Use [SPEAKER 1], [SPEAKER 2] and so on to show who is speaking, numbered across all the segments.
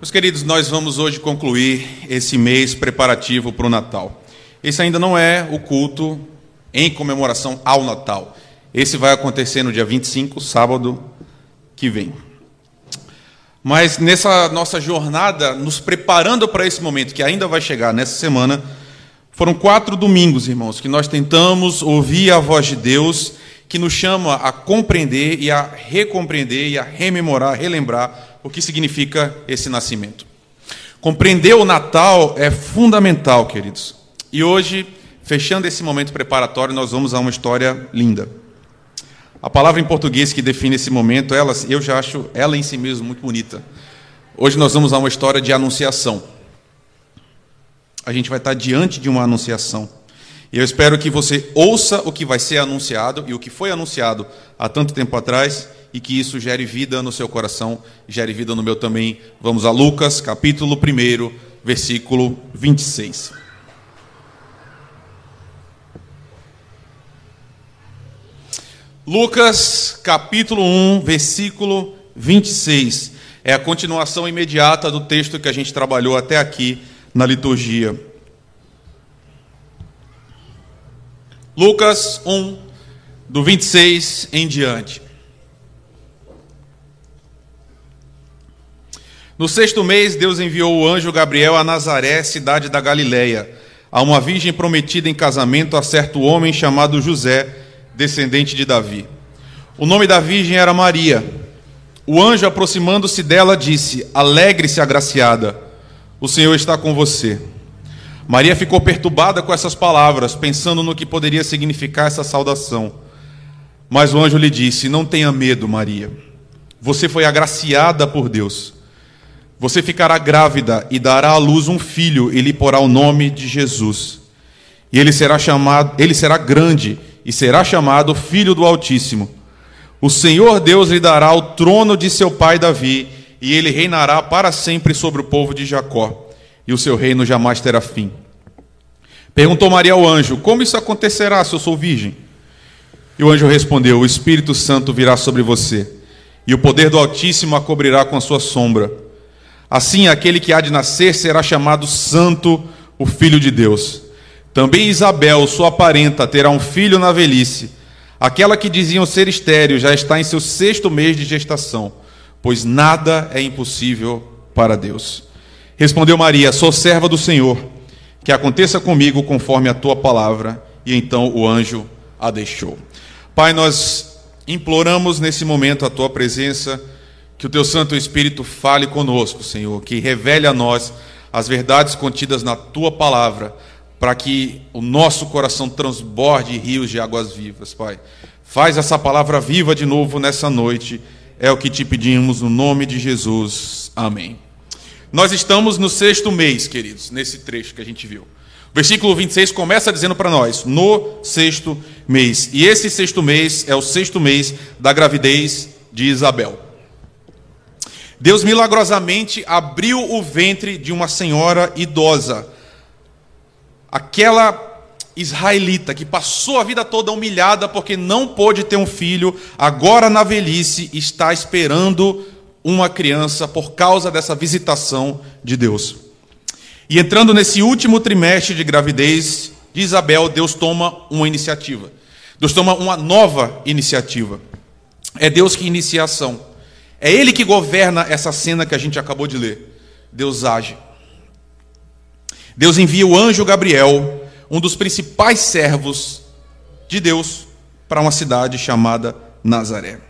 [SPEAKER 1] Meus queridos, nós vamos hoje concluir esse mês preparativo para o Natal. Esse ainda não é o culto em comemoração ao Natal. Esse vai acontecer no dia 25, sábado que vem. Mas nessa nossa jornada, nos preparando para esse momento que ainda vai chegar nessa semana, foram quatro domingos, irmãos, que nós tentamos ouvir a voz de Deus, que nos chama a compreender e a recompreender e a rememorar, relembrar o que significa esse nascimento. Compreender o Natal é fundamental, queridos. E hoje, fechando esse momento preparatório, nós vamos a uma história linda. A palavra em português que define esse momento, ela, eu já acho ela em si mesma muito bonita. Hoje nós vamos a uma história de anunciação. A gente vai estar diante de uma anunciação. E eu espero que você ouça o que vai ser anunciado e o que foi anunciado há tanto tempo atrás e que isso gere vida no seu coração, gere vida no meu também. Vamos a Lucas, capítulo 1, versículo 26. Lucas, capítulo 1, versículo 26. É a continuação imediata do texto que a gente trabalhou até aqui na liturgia. Lucas 1, do 26 em diante. No sexto mês, Deus enviou o anjo Gabriel a Nazaré, cidade da Galiléia, a uma virgem prometida em casamento a certo homem chamado José, descendente de Davi. O nome da virgem era Maria. O anjo, aproximando-se dela, disse: Alegre-se, agraciada, o Senhor está com você. Maria ficou perturbada com essas palavras, pensando no que poderia significar essa saudação. Mas o anjo lhe disse: Não tenha medo, Maria. Você foi agraciada por Deus. Você ficará grávida e dará à luz um filho e lhe porá o nome de Jesus. E ele será chamado, ele será grande e será chamado Filho do Altíssimo. O Senhor Deus lhe dará o trono de seu pai Davi, e ele reinará para sempre sobre o povo de Jacó, e o seu reino jamais terá fim. Perguntou Maria ao anjo: Como isso acontecerá se eu sou virgem? E o anjo respondeu: O Espírito Santo virá sobre você, e o poder do Altíssimo a cobrirá com a sua sombra. Assim, aquele que há de nascer será chamado Santo, o Filho de Deus. Também Isabel, sua parenta, terá um filho na velhice. Aquela que diziam ser estéreo já está em seu sexto mês de gestação, pois nada é impossível para Deus. Respondeu Maria: Sou serva do Senhor, que aconteça comigo conforme a tua palavra. E então o anjo a deixou. Pai, nós imploramos nesse momento a tua presença que o teu Santo Espírito fale conosco, Senhor, que revele a nós as verdades contidas na tua palavra, para que o nosso coração transborde rios de águas vivas, Pai. Faz essa palavra viva de novo nessa noite, é o que te pedimos no nome de Jesus. Amém. Nós estamos no sexto mês, queridos, nesse trecho que a gente viu. Versículo 26 começa dizendo para nós: no sexto mês. E esse sexto mês é o sexto mês da gravidez de Isabel. Deus milagrosamente abriu o ventre de uma senhora idosa, aquela israelita que passou a vida toda humilhada porque não pôde ter um filho, agora na velhice está esperando uma criança por causa dessa visitação de Deus. E entrando nesse último trimestre de gravidez de Isabel, Deus toma uma iniciativa. Deus toma uma nova iniciativa. É Deus que inicia a ação. É Ele que governa essa cena que a gente acabou de ler. Deus age. Deus envia o anjo Gabriel, um dos principais servos de Deus, para uma cidade chamada Nazaré.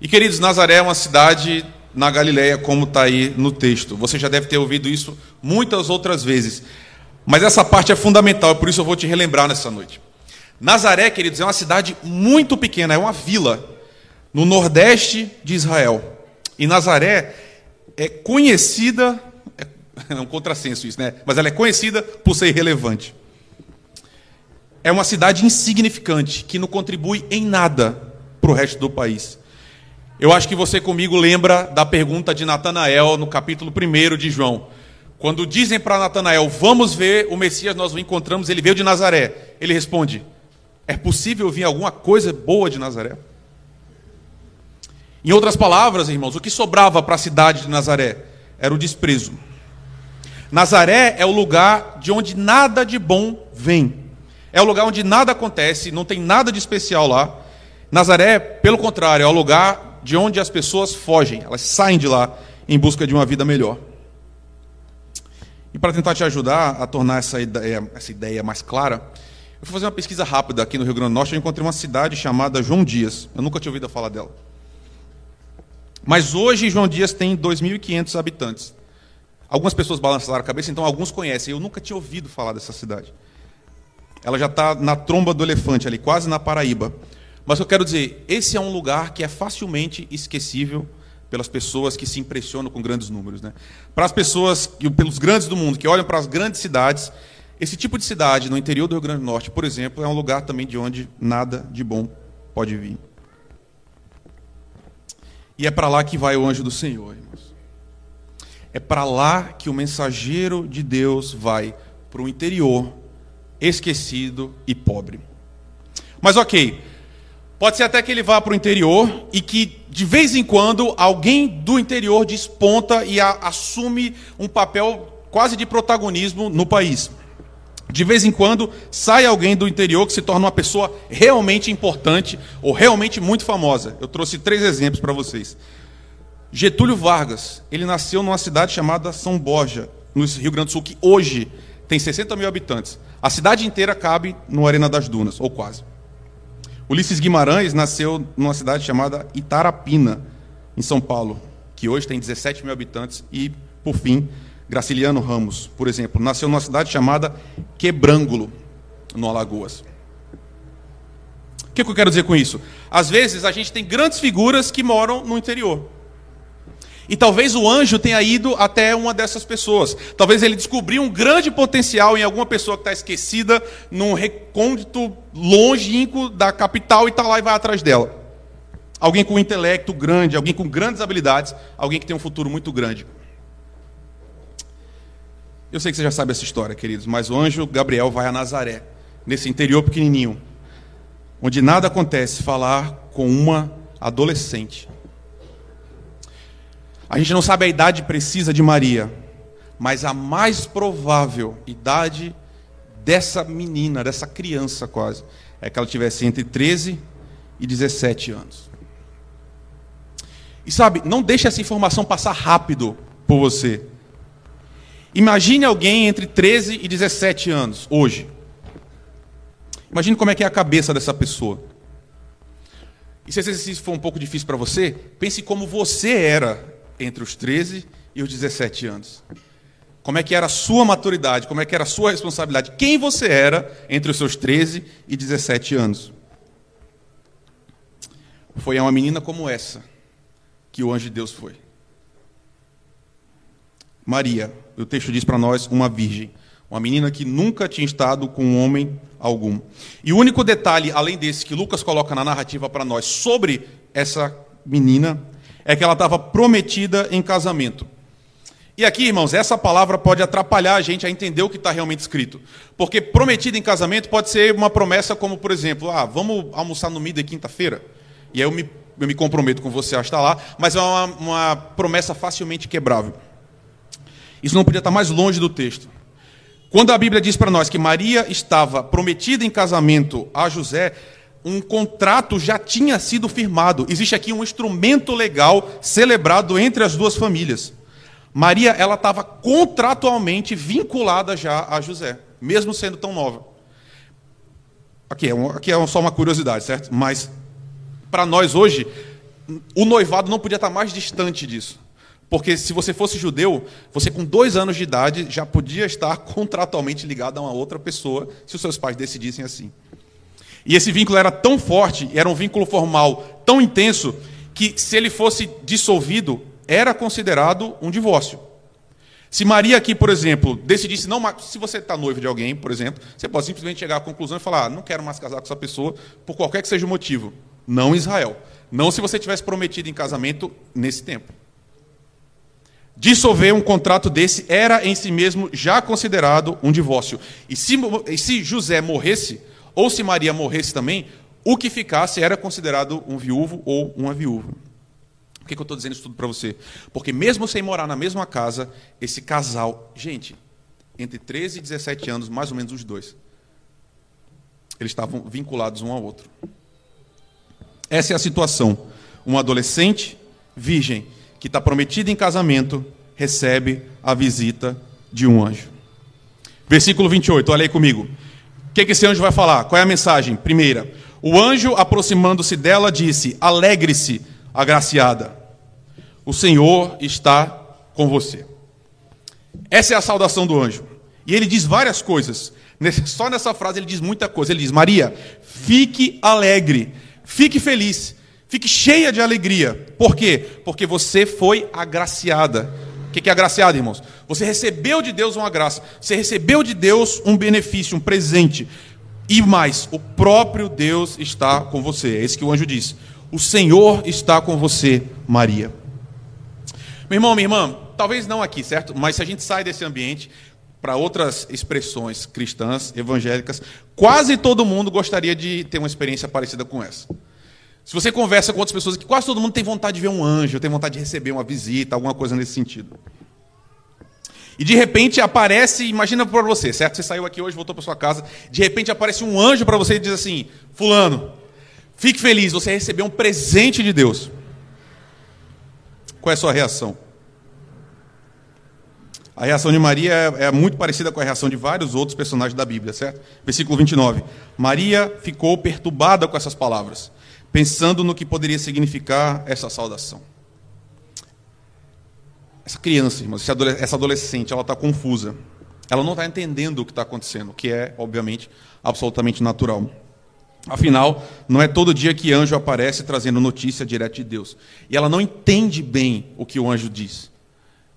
[SPEAKER 1] E queridos, Nazaré é uma cidade na Galileia, como está aí no texto. Você já deve ter ouvido isso muitas outras vezes. Mas essa parte é fundamental, por isso eu vou te relembrar nessa noite. Nazaré, queridos, é uma cidade muito pequena, é uma vila no nordeste de Israel. E Nazaré é conhecida, é, é um contrassenso isso, né? Mas ela é conhecida por ser irrelevante. É uma cidade insignificante que não contribui em nada para o resto do país. Eu acho que você comigo lembra da pergunta de Natanael no capítulo 1 de João. Quando dizem para Natanael, vamos ver o Messias, nós o encontramos, ele veio de Nazaré. Ele responde: É possível vir alguma coisa boa de Nazaré? Em outras palavras, irmãos, o que sobrava para a cidade de Nazaré? era o desprezo. Nazaré é o lugar de onde nada de bom vem. É o lugar onde nada acontece, não tem nada de especial lá. Nazaré, pelo contrário, é o lugar de onde as pessoas fogem, elas saem de lá em busca de uma vida melhor. E para tentar te ajudar a tornar essa ideia, essa ideia mais clara, eu fui fazer uma pesquisa rápida aqui no Rio Grande do Norte. Eu encontrei uma cidade chamada João Dias. Eu nunca tinha ouvido falar dela. Mas hoje João Dias tem 2.500 habitantes. Algumas pessoas balançaram a cabeça, então alguns conhecem. Eu nunca tinha ouvido falar dessa cidade. Ela já está na tromba do elefante ali, quase na Paraíba. Mas eu quero dizer, esse é um lugar que é facilmente esquecível pelas pessoas que se impressionam com grandes números. Né? Para as pessoas, pelos grandes do mundo, que olham para as grandes cidades, esse tipo de cidade no interior do Rio Grande do Norte, por exemplo, é um lugar também de onde nada de bom pode vir. E é para lá que vai o anjo do Senhor, irmãos. É para lá que o mensageiro de Deus vai, para o interior, esquecido e pobre. Mas ok, Pode ser até que ele vá para o interior e que, de vez em quando, alguém do interior desponta e a, assume um papel quase de protagonismo no país. De vez em quando, sai alguém do interior que se torna uma pessoa realmente importante ou realmente muito famosa. Eu trouxe três exemplos para vocês. Getúlio Vargas, ele nasceu numa cidade chamada São Borja, no Rio Grande do Sul, que hoje tem 60 mil habitantes. A cidade inteira cabe no Arena das Dunas, ou quase. Ulisses Guimarães nasceu numa cidade chamada Itarapina, em São Paulo, que hoje tem 17 mil habitantes. E, por fim, Graciliano Ramos, por exemplo, nasceu numa cidade chamada Quebrângulo, no Alagoas. O que eu quero dizer com isso? Às vezes a gente tem grandes figuras que moram no interior. E talvez o anjo tenha ido até uma dessas pessoas. Talvez ele descobriu um grande potencial em alguma pessoa que está esquecida, num recôndito longínquo da capital e está lá e vai atrás dela. Alguém com intelecto grande, alguém com grandes habilidades, alguém que tem um futuro muito grande. Eu sei que você já sabe essa história, queridos, mas o anjo Gabriel vai a Nazaré, nesse interior pequenininho, onde nada acontece, falar com uma adolescente a gente não sabe a idade precisa de Maria, mas a mais provável idade dessa menina, dessa criança quase, é que ela tivesse entre 13 e 17 anos. E sabe, não deixe essa informação passar rápido por você. Imagine alguém entre 13 e 17 anos, hoje. Imagine como é que é a cabeça dessa pessoa. E se esse exercício for um pouco difícil para você, pense como você era entre os 13 e os 17 anos. Como é que era a sua maturidade, como é que era a sua responsabilidade, quem você era entre os seus 13 e 17 anos. Foi a uma menina como essa que o anjo de Deus foi. Maria, o texto diz para nós, uma virgem, uma menina que nunca tinha estado com um homem algum. E o único detalhe, além desse, que Lucas coloca na narrativa para nós sobre essa menina é que ela estava prometida em casamento. E aqui, irmãos, essa palavra pode atrapalhar a gente a entender o que está realmente escrito. Porque prometida em casamento pode ser uma promessa como, por exemplo, ah, vamos almoçar no Mida quinta-feira. E aí eu me, eu me comprometo com você a estar lá, mas é uma, uma promessa facilmente quebrável. Isso não podia estar mais longe do texto. Quando a Bíblia diz para nós que Maria estava prometida em casamento a José, um contrato já tinha sido firmado. Existe aqui um instrumento legal celebrado entre as duas famílias. Maria, ela estava contratualmente vinculada já a José, mesmo sendo tão nova. Aqui é, um, aqui é só uma curiosidade, certo? Mas para nós hoje, o noivado não podia estar mais distante disso. Porque se você fosse judeu, você com dois anos de idade já podia estar contratualmente ligado a uma outra pessoa, se os seus pais decidissem assim. E esse vínculo era tão forte, era um vínculo formal tão intenso, que se ele fosse dissolvido, era considerado um divórcio. Se Maria aqui, por exemplo, decidisse não, se você está noivo de alguém, por exemplo, você pode simplesmente chegar à conclusão e falar: ah, não quero mais casar com essa pessoa por qualquer que seja o motivo. Não Israel. Não se você tivesse prometido em casamento nesse tempo. Dissolver um contrato desse era em si mesmo já considerado um divórcio. E se, e se José morresse, ou se Maria morresse também, o que ficasse era considerado um viúvo ou uma viúva. O que, que eu estou dizendo isso tudo para você? Porque mesmo sem morar na mesma casa, esse casal, gente, entre 13 e 17 anos, mais ou menos os dois, eles estavam vinculados um ao outro. Essa é a situação. Um adolescente virgem que está prometido em casamento recebe a visita de um anjo. Versículo 28, olha aí comigo. O que, que esse anjo vai falar? Qual é a mensagem? Primeira, o anjo, aproximando-se dela, disse: Alegre-se, agraciada, o Senhor está com você. Essa é a saudação do anjo. E ele diz várias coisas. Só nessa frase ele diz muita coisa. Ele diz: Maria, fique alegre, fique feliz, fique cheia de alegria. Por quê? Porque você foi agraciada. O que é agraciada, irmãos? Você recebeu de Deus uma graça, você recebeu de Deus um benefício, um presente. E mais, o próprio Deus está com você. É isso que o anjo diz. O Senhor está com você, Maria. Meu irmão, minha irmã, talvez não aqui, certo? Mas se a gente sai desse ambiente para outras expressões cristãs, evangélicas, quase todo mundo gostaria de ter uma experiência parecida com essa. Se você conversa com outras pessoas, que quase todo mundo tem vontade de ver um anjo, tem vontade de receber uma visita, alguma coisa nesse sentido. E de repente aparece, imagina para você, certo? Você saiu aqui hoje, voltou para sua casa, de repente aparece um anjo para você e diz assim: Fulano, fique feliz, você recebeu um presente de Deus. Qual é a sua reação? A reação de Maria é, é muito parecida com a reação de vários outros personagens da Bíblia, certo? Versículo 29. Maria ficou perturbada com essas palavras, pensando no que poderia significar essa saudação. Essa criança, irmãos, essa adolescente, ela está confusa. Ela não está entendendo o que está acontecendo, o que é, obviamente, absolutamente natural. Afinal, não é todo dia que anjo aparece trazendo notícia direto de Deus. E ela não entende bem o que o anjo diz.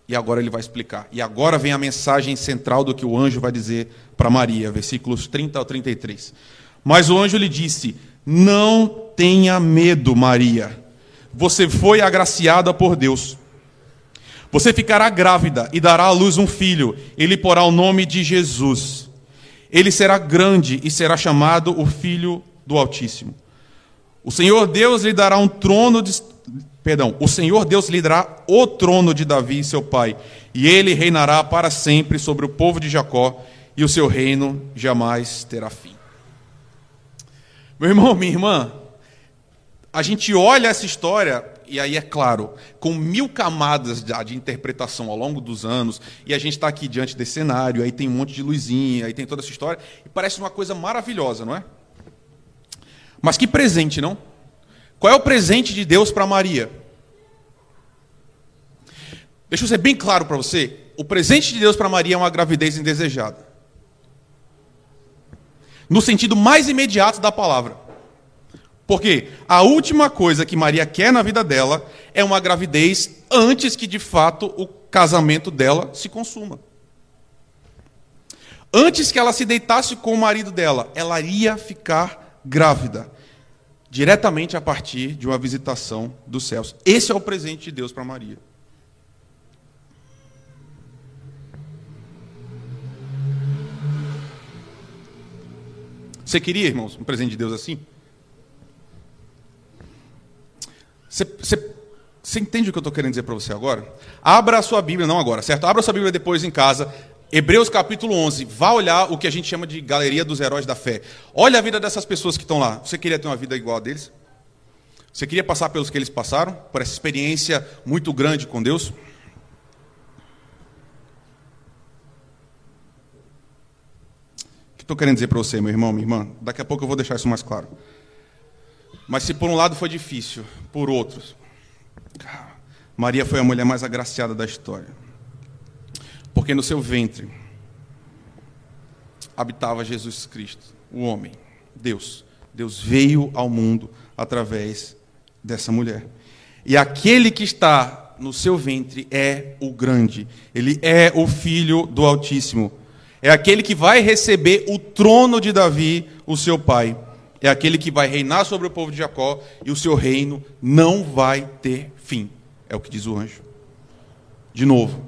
[SPEAKER 1] E agora ele vai explicar. E agora vem a mensagem central do que o anjo vai dizer para Maria, versículos 30 ao 33. Mas o anjo lhe disse: Não tenha medo, Maria. Você foi agraciada por Deus. Você ficará grávida e dará à luz um filho. Ele porá o nome de Jesus. Ele será grande e será chamado o Filho do Altíssimo. O Senhor Deus lhe dará um trono de. Perdão, o Senhor Deus lhe dará o trono de Davi, seu pai, e ele reinará para sempre sobre o povo de Jacó, e o seu reino jamais terá fim. Meu irmão, minha irmã, a gente olha essa história e aí é claro, com mil camadas de, interpretação ao longo dos anos, e a gente está aqui diante desse cenário, aí tem um monte de luzinha, aí tem toda essa história, e parece uma coisa maravilhosa, não é? Mas que presente, não? Qual é o presente de Deus para Maria? Deixa eu ser bem claro para você: o presente de Deus para Maria é uma gravidez indesejada. No sentido mais imediato da palavra. Porque a última coisa que Maria quer na vida dela é uma gravidez antes que de fato o casamento dela se consuma. Antes que ela se deitasse com o marido dela, ela ia ficar grávida, diretamente a partir de uma visitação dos céus. Esse é o presente de Deus para Maria. Você queria, irmãos, um presente de Deus assim? Você, você, você entende o que eu estou querendo dizer para você agora? Abra a sua Bíblia, não agora, certo? Abra a sua Bíblia depois em casa. Hebreus capítulo 11. Vá olhar o que a gente chama de galeria dos heróis da fé. Olha a vida dessas pessoas que estão lá. Você queria ter uma vida igual a deles? Você queria passar pelos que eles passaram? Por essa experiência muito grande com Deus? O que estou querendo dizer para você, meu irmão, minha irmã? Daqui a pouco eu vou deixar isso mais claro. Mas se por um lado foi difícil, por outros, Maria foi a mulher mais agraciada da história. Porque no seu ventre habitava Jesus Cristo, o homem, Deus. Deus veio ao mundo através dessa mulher. E aquele que está no seu ventre é o grande, ele é o filho do Altíssimo. É aquele que vai receber o trono de Davi, o seu pai é aquele que vai reinar sobre o povo de Jacó e o seu reino não vai ter fim. É o que diz o anjo. De novo,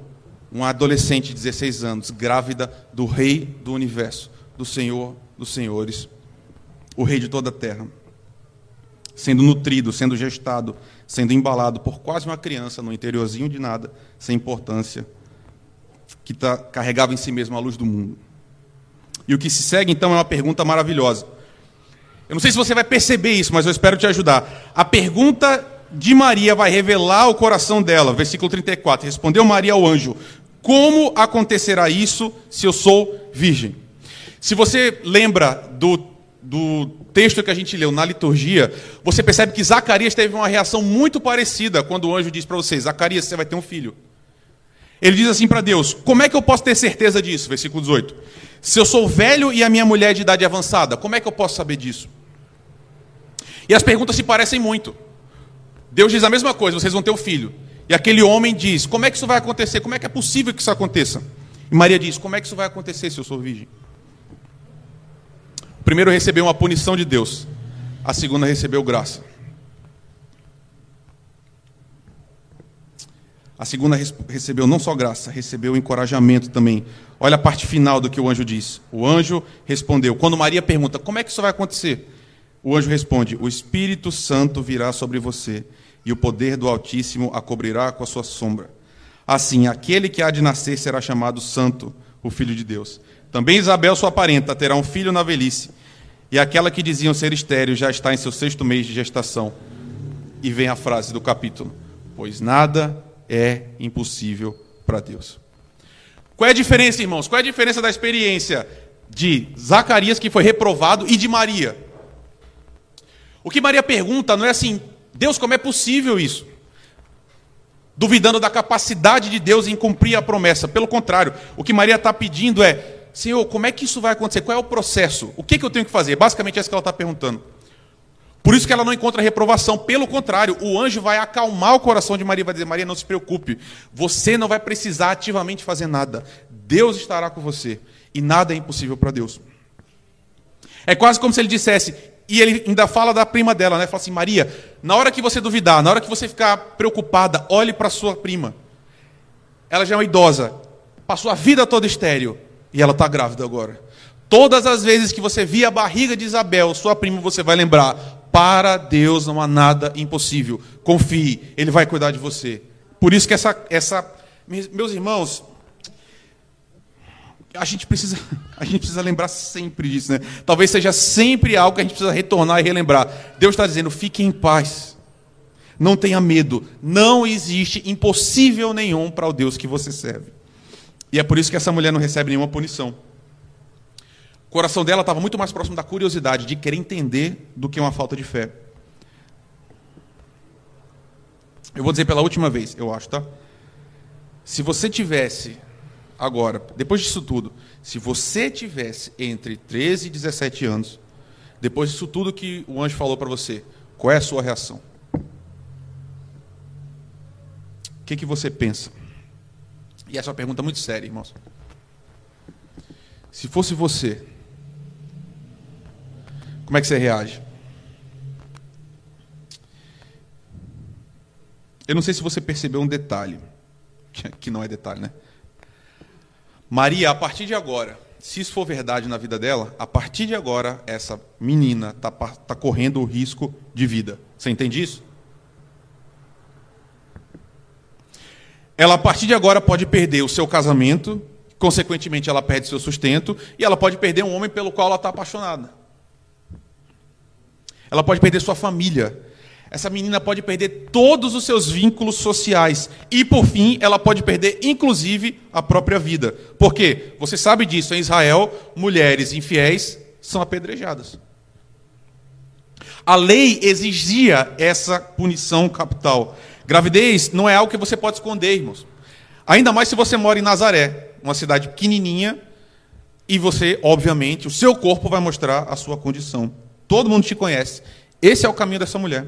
[SPEAKER 1] uma adolescente de 16 anos, grávida do rei do universo, do Senhor dos senhores, o rei de toda a terra, sendo nutrido, sendo gestado, sendo embalado por quase uma criança no interiorzinho de nada, sem importância, que tá, carregava em si mesmo a luz do mundo. E o que se segue, então, é uma pergunta maravilhosa. Eu não sei se você vai perceber isso, mas eu espero te ajudar. A pergunta de Maria vai revelar o coração dela. Versículo 34. Respondeu Maria ao anjo: Como acontecerá isso se eu sou virgem? Se você lembra do, do texto que a gente leu na liturgia, você percebe que Zacarias teve uma reação muito parecida quando o anjo disse para você: Zacarias, você vai ter um filho. Ele diz assim para Deus: Como é que eu posso ter certeza disso? Versículo 18. Se eu sou velho e a minha mulher é de idade avançada, como é que eu posso saber disso? E as perguntas se parecem muito. Deus diz a mesma coisa: vocês vão ter um filho. E aquele homem diz: Como é que isso vai acontecer? Como é que é possível que isso aconteça? E Maria diz: Como é que isso vai acontecer se eu sou virgem? Primeiro recebeu uma punição de Deus, a segunda recebeu graça. A segunda recebeu não só graça, recebeu encorajamento também. Olha a parte final do que o anjo diz. O anjo respondeu. Quando Maria pergunta: Como é que isso vai acontecer? O anjo responde: O Espírito Santo virá sobre você, e o poder do Altíssimo a cobrirá com a sua sombra. Assim, aquele que há de nascer será chamado Santo, o Filho de Deus. Também Isabel, sua parenta, terá um filho na velhice, e aquela que diziam ser estéreo já está em seu sexto mês de gestação. E vem a frase do capítulo: Pois nada é impossível para Deus. Qual é a diferença, irmãos? Qual é a diferença da experiência de Zacarias, que foi reprovado, e de Maria? O que Maria pergunta não é assim, Deus, como é possível isso? Duvidando da capacidade de Deus em cumprir a promessa. Pelo contrário, o que Maria está pedindo é: Senhor, como é que isso vai acontecer? Qual é o processo? O que, que eu tenho que fazer? Basicamente é isso que ela está perguntando. Por isso que ela não encontra reprovação. Pelo contrário, o anjo vai acalmar o coração de Maria e vai dizer: Maria, não se preocupe. Você não vai precisar ativamente fazer nada. Deus estará com você. E nada é impossível para Deus. É quase como se ele dissesse, e ele ainda fala da prima dela, né? Fala assim: Maria, na hora que você duvidar, na hora que você ficar preocupada, olhe para sua prima. Ela já é uma idosa, passou a vida toda estéreo e ela está grávida agora. Todas as vezes que você via a barriga de Isabel, sua prima, você vai lembrar: para Deus não há nada impossível. Confie, Ele vai cuidar de você. Por isso que essa, essa meus irmãos, a gente precisa, a gente precisa lembrar sempre disso, né? Talvez seja sempre algo que a gente precisa retornar e relembrar. Deus está dizendo: fique em paz, não tenha medo, não existe impossível nenhum para o Deus que você serve. E é por isso que essa mulher não recebe nenhuma punição. Coração dela estava muito mais próximo da curiosidade, de querer entender, do que uma falta de fé. Eu vou dizer pela última vez, eu acho, tá? Se você tivesse, agora, depois disso tudo, se você tivesse entre 13 e 17 anos, depois disso tudo que o anjo falou para você, qual é a sua reação? O que, que você pensa? E essa é uma pergunta muito séria, irmãos. Se fosse você, como é que você reage? Eu não sei se você percebeu um detalhe, que não é detalhe, né? Maria, a partir de agora, se isso for verdade na vida dela, a partir de agora, essa menina está tá correndo o risco de vida. Você entende isso? Ela, a partir de agora, pode perder o seu casamento, consequentemente, ela perde seu sustento, e ela pode perder um homem pelo qual ela está apaixonada. Ela pode perder sua família. Essa menina pode perder todos os seus vínculos sociais. E, por fim, ela pode perder, inclusive, a própria vida. Por quê? Você sabe disso. Em Israel, mulheres infiéis são apedrejadas. A lei exigia essa punição capital. Gravidez não é algo que você pode esconder, irmãos. Ainda mais se você mora em Nazaré, uma cidade pequenininha, e você, obviamente, o seu corpo vai mostrar a sua condição. Todo mundo te conhece. Esse é o caminho dessa mulher.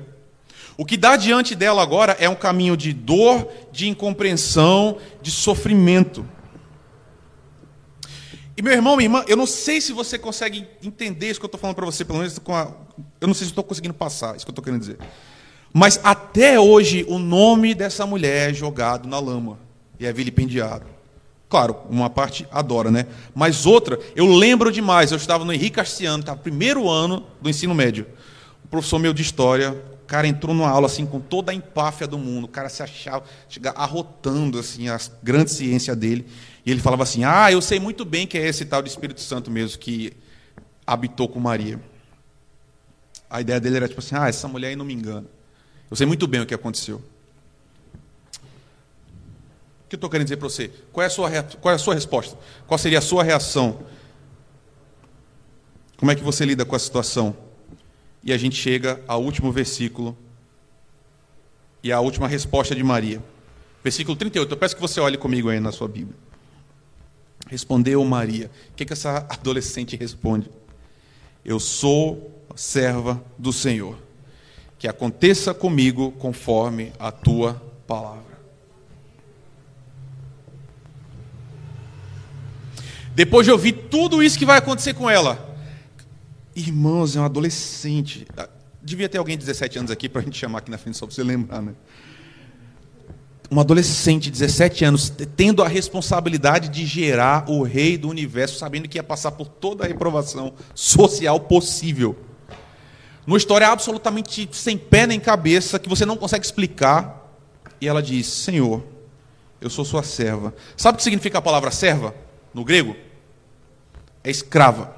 [SPEAKER 1] O que dá diante dela agora é um caminho de dor, de incompreensão, de sofrimento. E meu irmão, minha irmã, eu não sei se você consegue entender isso que eu estou falando para você, pelo menos com a... eu não sei se estou conseguindo passar, isso que eu estou querendo dizer. Mas até hoje o nome dessa mulher é jogado na lama e é vilipendiado. Claro, uma parte adora, né? Mas outra, eu lembro demais, eu estava no Henrique Castiano, estava no primeiro ano do ensino médio. O professor meu de história, cara entrou numa aula assim com toda a empáfia do mundo, o cara se achava, chega arrotando assim a grande ciência dele, e ele falava assim: "Ah, eu sei muito bem que é esse tal de Espírito Santo mesmo que habitou com Maria". A ideia dele era tipo assim: "Ah, essa mulher aí não me engana. Eu sei muito bem o que aconteceu". Que eu estou querendo dizer para você? Qual é, a sua, qual é a sua resposta? Qual seria a sua reação? Como é que você lida com a situação? E a gente chega ao último versículo e à última resposta de Maria. Versículo 38. Eu peço que você olhe comigo aí na sua Bíblia. Respondeu Maria. O que, que essa adolescente responde? Eu sou serva do Senhor. Que aconteça comigo conforme a tua palavra. Depois de ouvir tudo isso que vai acontecer com ela, Irmãos, é um adolescente. Ah, devia ter alguém de 17 anos aqui para a gente chamar aqui na frente só para você lembrar, né? Um adolescente de 17 anos tendo a responsabilidade de gerar o rei do universo, sabendo que ia passar por toda a reprovação social possível. Numa história absolutamente sem pé nem cabeça, que você não consegue explicar. E ela diz: Senhor, eu sou sua serva. Sabe o que significa a palavra serva no grego? É escrava.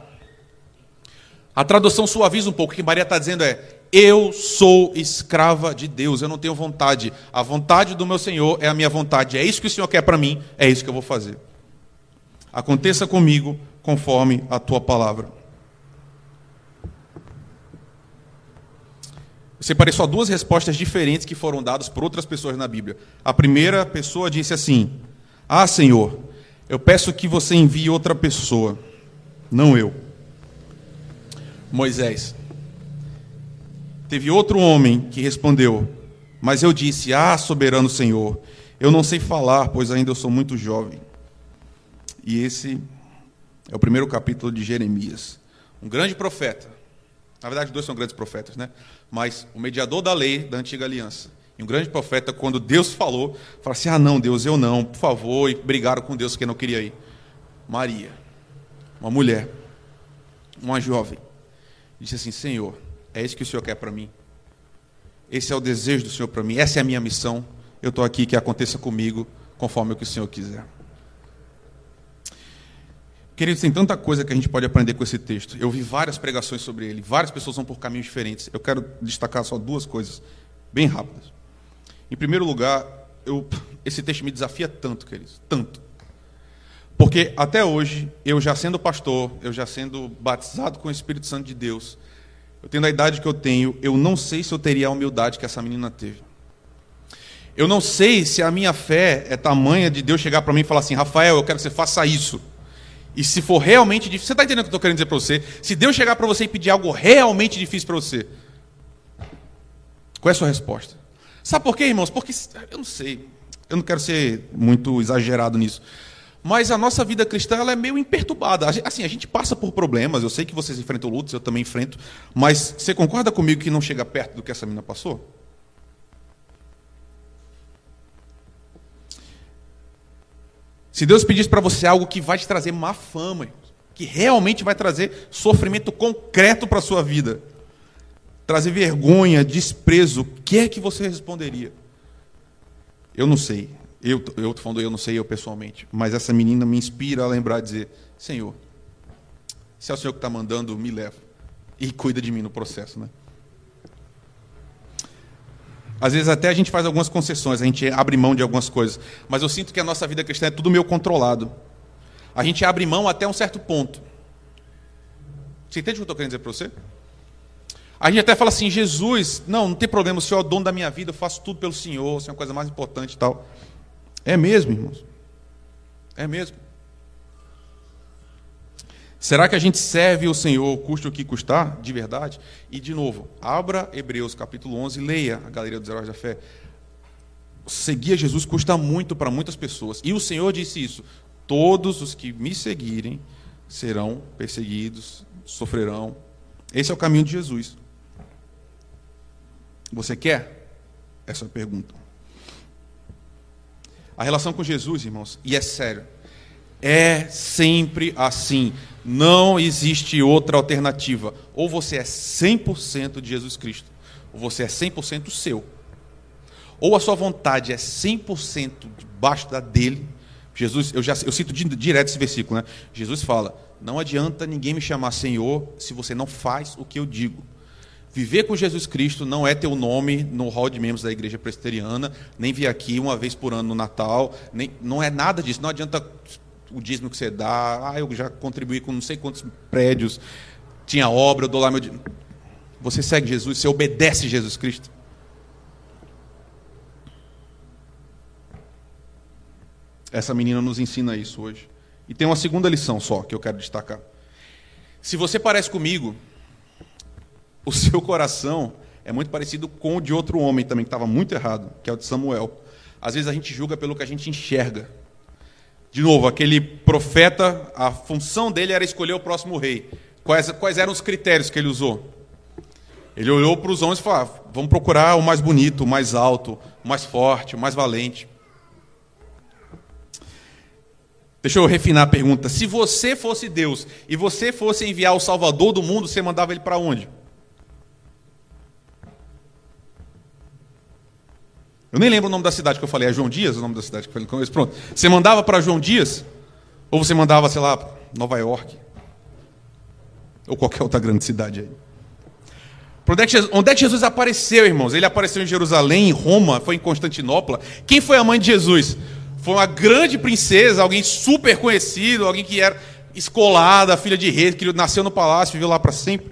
[SPEAKER 1] A tradução suaviza um pouco. O que Maria está dizendo é: Eu sou escrava de Deus, eu não tenho vontade. A vontade do meu Senhor é a minha vontade. É isso que o Senhor quer para mim, é isso que eu vou fazer. Aconteça comigo conforme a tua palavra. Eu separei só duas respostas diferentes que foram dadas por outras pessoas na Bíblia. A primeira pessoa disse assim: Ah, Senhor, eu peço que você envie outra pessoa, não eu. Moisés. Teve outro homem que respondeu: Mas eu disse: Ah, soberano Senhor, eu não sei falar, pois ainda eu sou muito jovem. E esse é o primeiro capítulo de Jeremias. Um grande profeta. Na verdade, dois são grandes profetas, né? Mas o mediador da lei da antiga aliança. E um grande profeta, quando Deus falou, falou assim: Ah, não, Deus, eu não, por favor. E brigaram com Deus que não queria ir. Maria, uma mulher, uma jovem disse assim: Senhor, é isso que o Senhor quer para mim? Esse é o desejo do Senhor para mim, essa é a minha missão. Eu estou aqui, que aconteça comigo conforme o que o Senhor quiser. Queridos, tem tanta coisa que a gente pode aprender com esse texto. Eu vi várias pregações sobre ele, várias pessoas vão por caminhos diferentes. Eu quero destacar só duas coisas, bem rápidas. Em primeiro lugar, eu, esse texto me desafia tanto, queridos, tanto. Porque até hoje, eu já sendo pastor, eu já sendo batizado com o Espírito Santo de Deus, eu tendo a idade que eu tenho, eu não sei se eu teria a humildade que essa menina teve. Eu não sei se a minha fé é tamanha de Deus chegar para mim e falar assim: Rafael, eu quero que você faça isso. E se for realmente difícil, você está entendendo o que eu estou querendo dizer para você? Se Deus chegar para você e pedir algo realmente difícil para você, qual é a sua resposta? Sabe por quê, irmãos? Porque eu não sei, eu não quero ser muito exagerado nisso. Mas a nossa vida cristã ela é meio imperturbada. Assim, a gente passa por problemas. Eu sei que vocês enfrentam lutas, eu também enfrento. Mas você concorda comigo que não chega perto do que essa menina passou? Se Deus pedisse para você algo que vai te trazer má fama, que realmente vai trazer sofrimento concreto para a sua vida, trazer vergonha, desprezo, o que é que você responderia? Eu não sei. Eu estou falando, eu não sei eu pessoalmente, mas essa menina me inspira a lembrar dizer: Senhor, se é o Senhor que está mandando, me leva e cuida de mim no processo, né? Às vezes até a gente faz algumas concessões, a gente abre mão de algumas coisas, mas eu sinto que a nossa vida cristã é tudo meio controlado. A gente abre mão até um certo ponto. Você entende o que eu estou querendo dizer para você? A gente até fala assim, Jesus, não, não tem problema, o Senhor é o dono da minha vida, eu faço tudo pelo Senhor, o Senhor é a coisa mais importante e tal. É mesmo, irmãos? É mesmo. Será que a gente serve o Senhor, custe o que custar, de verdade? E, de novo, abra Hebreus capítulo 11 leia a Galeria dos Heróis da Fé. Seguir a Jesus custa muito para muitas pessoas. E o Senhor disse isso: todos os que me seguirem serão perseguidos, sofrerão. Esse é o caminho de Jesus. Você quer? Essa é a pergunta. A relação com Jesus, irmãos, e é sério, é sempre assim. Não existe outra alternativa. Ou você é 100% de Jesus Cristo, ou você é 100% seu. Ou a sua vontade é 100% debaixo da dele. Jesus, eu já eu cito direto esse versículo, né? Jesus fala: "Não adianta ninguém me chamar Senhor se você não faz o que eu digo". Viver com Jesus Cristo não é ter o nome no hall de membros da igreja presbiteriana, nem vir aqui uma vez por ano no Natal, nem, não é nada disso. Não adianta o dízimo que você dá, ah, eu já contribuí com não sei quantos prédios, tinha obra, eu dou lá meu dízimo. Você segue Jesus, você obedece Jesus Cristo. Essa menina nos ensina isso hoje. E tem uma segunda lição só que eu quero destacar. Se você parece comigo, o seu coração é muito parecido com o de outro homem também, que estava muito errado, que é o de Samuel. Às vezes a gente julga pelo que a gente enxerga. De novo, aquele profeta, a função dele era escolher o próximo rei. Quais, quais eram os critérios que ele usou? Ele olhou para os homens e falou: ah, vamos procurar o mais bonito, o mais alto, o mais forte, o mais valente. Deixa eu refinar a pergunta. Se você fosse Deus e você fosse enviar o Salvador do mundo, você mandava ele para onde? Eu nem lembro o nome da cidade que eu falei. É João Dias o nome da cidade que eu falei Pronto. Você mandava para João Dias? Ou você mandava, sei lá, Nova York? Ou qualquer outra grande cidade aí? Onde é, Jesus, onde é que Jesus apareceu, irmãos? Ele apareceu em Jerusalém, em Roma, foi em Constantinopla. Quem foi a mãe de Jesus? Foi uma grande princesa, alguém super conhecido, alguém que era escolada, filha de rei, que nasceu no palácio, viveu lá para sempre.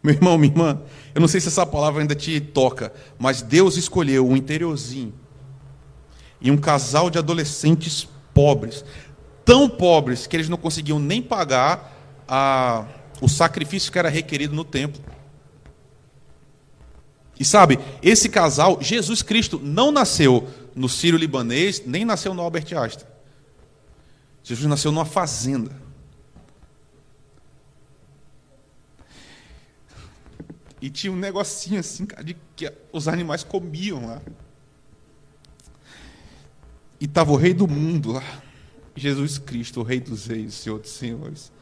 [SPEAKER 1] Meu irmão, minha irmã, eu não sei se essa palavra ainda te toca, mas Deus escolheu um interiorzinho e um casal de adolescentes pobres, tão pobres que eles não conseguiam nem pagar a, o sacrifício que era requerido no templo. E sabe, esse casal, Jesus Cristo, não nasceu no Sírio Libanês, nem nasceu no Albert Einstein. Jesus nasceu numa fazenda. E tinha um negocinho assim, cara, de que os animais comiam lá. E estava o rei do mundo lá. Jesus Cristo, o rei dos reis, Senhor dos senhores.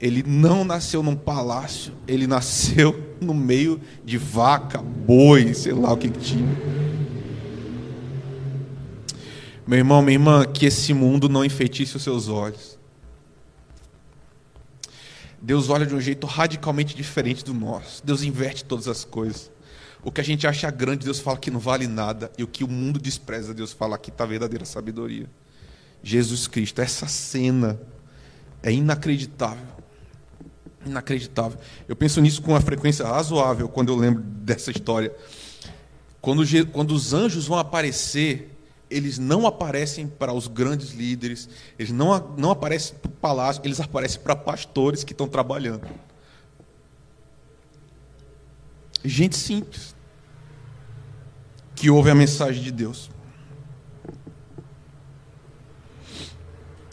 [SPEAKER 1] Ele não nasceu num palácio, ele nasceu no meio de vaca, boi, sei lá o que, que tinha. Meu irmão, minha irmã, que esse mundo não enfeitice os seus olhos. Deus olha de um jeito radicalmente diferente do nosso. Deus inverte todas as coisas. O que a gente acha grande, Deus fala que não vale nada. E o que o mundo despreza, Deus fala que está a verdadeira sabedoria. Jesus Cristo, essa cena é inacreditável. Inacreditável. Eu penso nisso com uma frequência razoável quando eu lembro dessa história. Quando, quando os anjos vão aparecer eles não aparecem para os grandes líderes, eles não, não aparecem para o palácio, eles aparecem para pastores que estão trabalhando. Gente simples, que ouve a mensagem de Deus.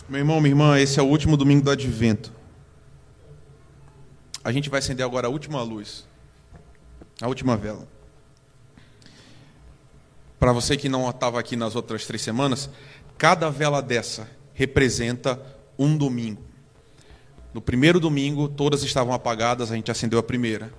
[SPEAKER 1] Meu irmão, minha irmã, esse é o último domingo do advento. A gente vai acender agora a última luz, a última vela. Para você que não estava aqui nas outras três semanas, cada vela dessa representa um domingo. No primeiro domingo, todas estavam apagadas, a gente acendeu a primeira.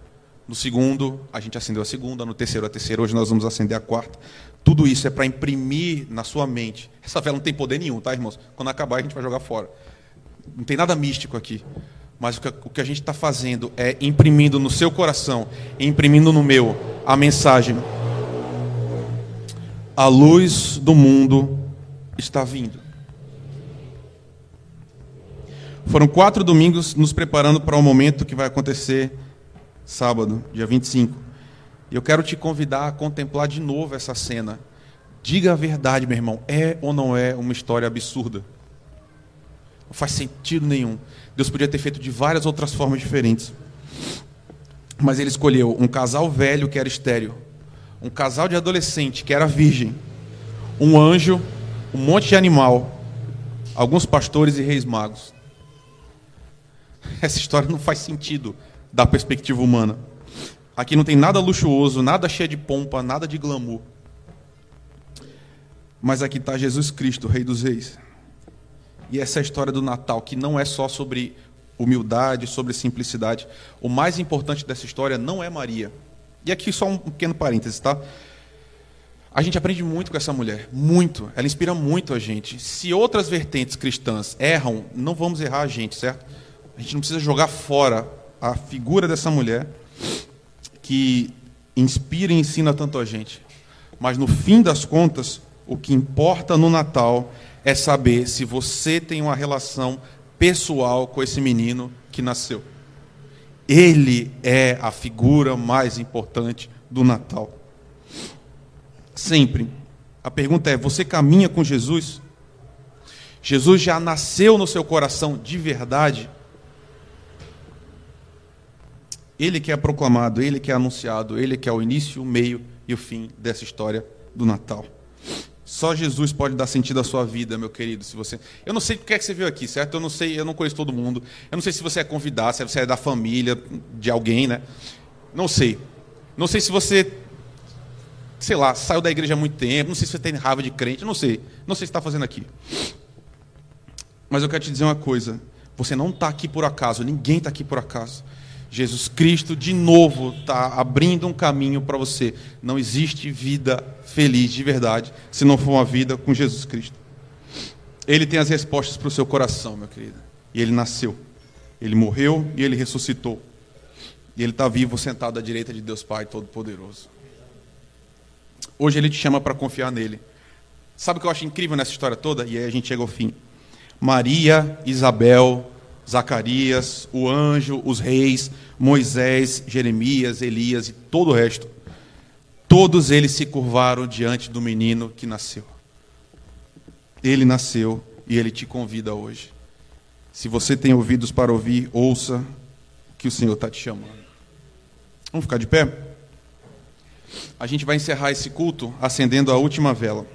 [SPEAKER 1] No segundo, a gente acendeu a segunda. No terceiro, a terceira. Hoje nós vamos acender a quarta. Tudo isso é para imprimir na sua mente. Essa vela não tem poder nenhum, tá, irmãos? Quando acabar, a gente vai jogar fora. Não tem nada místico aqui. Mas o que a gente está fazendo é imprimindo no seu coração, imprimindo no meu, a mensagem a luz do mundo está vindo. Foram quatro domingos nos preparando para o momento que vai acontecer sábado, dia 25. E eu quero te convidar a contemplar de novo essa cena. Diga a verdade, meu irmão, é ou não é uma história absurda? Não faz sentido nenhum. Deus podia ter feito de várias outras formas diferentes. Mas ele escolheu um casal velho que era estéreo um casal de adolescente que era virgem, um anjo, um monte de animal, alguns pastores e reis magos. Essa história não faz sentido da perspectiva humana. Aqui não tem nada luxuoso, nada cheio de pompa, nada de glamour. Mas aqui está Jesus Cristo, Rei dos Reis. E essa é a história do Natal, que não é só sobre humildade, sobre simplicidade. O mais importante dessa história não é Maria. E aqui só um pequeno parênteses, tá? A gente aprende muito com essa mulher, muito. Ela inspira muito a gente. Se outras vertentes cristãs erram, não vamos errar a gente, certo? A gente não precisa jogar fora a figura dessa mulher que inspira e ensina tanto a gente. Mas no fim das contas, o que importa no Natal é saber se você tem uma relação pessoal com esse menino que nasceu. Ele é a figura mais importante do Natal. Sempre. A pergunta é: você caminha com Jesus? Jesus já nasceu no seu coração de verdade? Ele que é proclamado, ele que é anunciado, ele que é o início, o meio e o fim dessa história do Natal. Só Jesus pode dar sentido à sua vida, meu querido. Se você, eu não sei o que é que você veio aqui, certo? Eu não sei, eu não conheço todo mundo. Eu não sei se você é convidado, se você é da família de alguém, né? Não sei. Não sei se você, sei lá, saiu da igreja há muito tempo. Não sei se você tem raiva de crente. Não sei. Não sei o que está fazendo aqui. Mas eu quero te dizer uma coisa. Você não está aqui por acaso. Ninguém está aqui por acaso. Jesus Cristo, de novo, está abrindo um caminho para você. Não existe vida feliz de verdade se não for uma vida com Jesus Cristo. Ele tem as respostas para o seu coração, meu querido. E ele nasceu, ele morreu e ele ressuscitou. E ele está vivo, sentado à direita de Deus Pai Todo-Poderoso. Hoje ele te chama para confiar nele. Sabe o que eu acho incrível nessa história toda? E aí a gente chega ao fim. Maria, Isabel, Zacarias, o anjo, os reis, Moisés, Jeremias, Elias e todo o resto. Todos eles se curvaram diante do menino que nasceu. Ele nasceu e ele te convida hoje. Se você tem ouvidos para ouvir, ouça que o Senhor está te chamando. Vamos ficar de pé? A gente vai encerrar esse culto acendendo a última vela.